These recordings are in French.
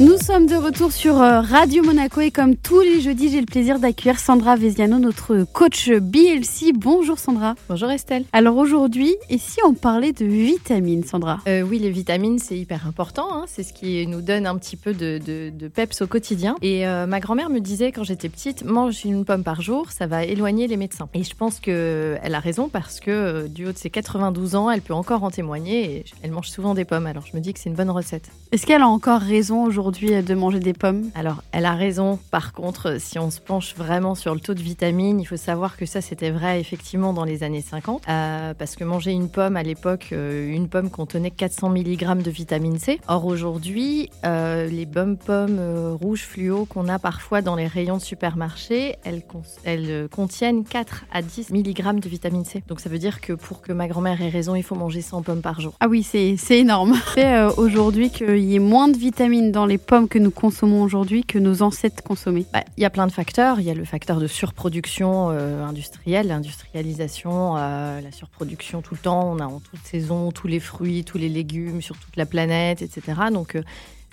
Nous sommes de retour sur euh, Radio Monaco et comme tous les jeudis, j'ai le plaisir d'accueillir Sandra Veziano, notre coach BLC. Bonjour Sandra. Bonjour Estelle. Alors aujourd'hui, et si on parlait de vitamines, Sandra? Euh, Oui, les vitamines, c'est hyper important. Hein. C'est ce qui nous donne un petit peu de, de, peps au quotidien. Et euh, ma grand-mère me disait quand j'étais petite, mange une pomme par jour, ça va éloigner les médecins. Et je pense qu'elle a raison parce que du haut de ses 92 ans, elle peut encore en témoigner et elle mange souvent des pommes. Alors je me dis que c'est une bonne recette. Est-ce qu'elle a encore raison aujourd'hui? De manger des pommes Alors, elle a raison. Par contre, si on se penche vraiment sur le taux de vitamines, il faut savoir que ça, c'était vrai effectivement dans les années 50. Euh, parce que manger une pomme, à l'époque, euh, une pomme contenait 400 mg de vitamine C. Or, aujourd'hui, euh, les bonnes pommes rouges fluo qu'on a parfois dans les rayons de supermarché, elles, elles contiennent 4 à 10 mg de vitamine C. Donc, ça veut dire que pour que ma grand-mère ait raison, il faut manger 100 pommes par jour. Ah oui, c'est énorme. C'est aujourd'hui qu'il y ait moins de vitamines dans les pommes que nous consommons aujourd'hui que nos ancêtres consommaient bah, Il y a plein de facteurs. Il y a le facteur de surproduction euh, industrielle, l'industrialisation, euh, la surproduction tout le temps. On a en toute saison tous les fruits, tous les légumes sur toute la planète, etc. Donc euh,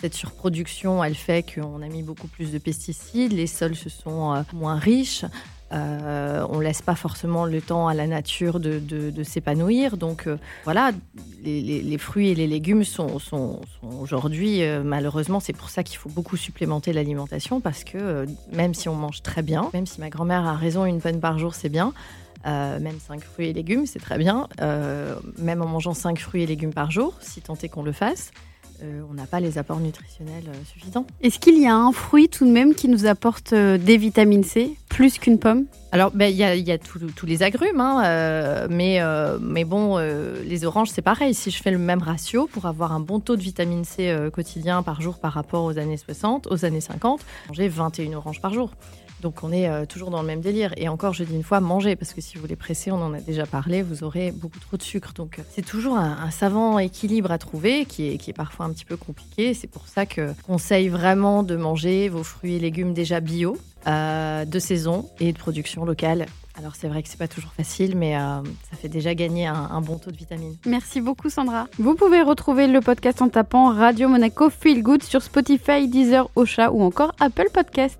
cette surproduction, elle fait qu'on a mis beaucoup plus de pesticides, les sols se sont moins riches. Euh, on laisse pas forcément le temps à la nature de, s'épanouir. Donc euh, voilà, les, fruits et les légumes sont, aujourd'hui, euh, malheureusement, c'est pour ça qu'il faut beaucoup supplémenter l'alimentation parce que euh, même si on mange très bien, même si ma grand-mère a raison, une bonne par jour, c'est bien. même 5 fruits et légumes, c'est très bien. même en mangeant 5 fruits et légumes par jour, si tant est qu'on le fasse, on n'a pas les apports nutritionnels suffisants. Est-ce qu'il y a un fruit tout de même qui nous apporte des vitamines C? Plus qu'une pomme Alors, ben, il y a, tous les agrumes, hein, mais, mais bon, les oranges, c'est pareil. Si je fais le même ratio pour avoir un bon taux de vitamine C quotidien par jour par rapport aux années 60, aux années 50, manger 21 oranges par jour. Donc on est euh, toujours dans le même délire. Et encore, je dis une fois, mangez, parce que si vous les pressez, on en a déjà parlé, vous aurez beaucoup trop de sucre. Donc c'est toujours un, savant équilibre à trouver qui est, qui est parfois un petit peu compliqué. C'est pour ça que conseille vraiment de manger vos fruits et légumes déjà bio, euh, de saison et de production locale. Alors c'est vrai que c'est pas toujours facile, mais euh, ça fait déjà gagner un, bon taux de vitamines. Merci beaucoup Sandra. Vous pouvez retrouver le podcast en tapant Radio Monaco Feel Good sur Spotify, Deezer, Ocha ou encore Apple Podcast.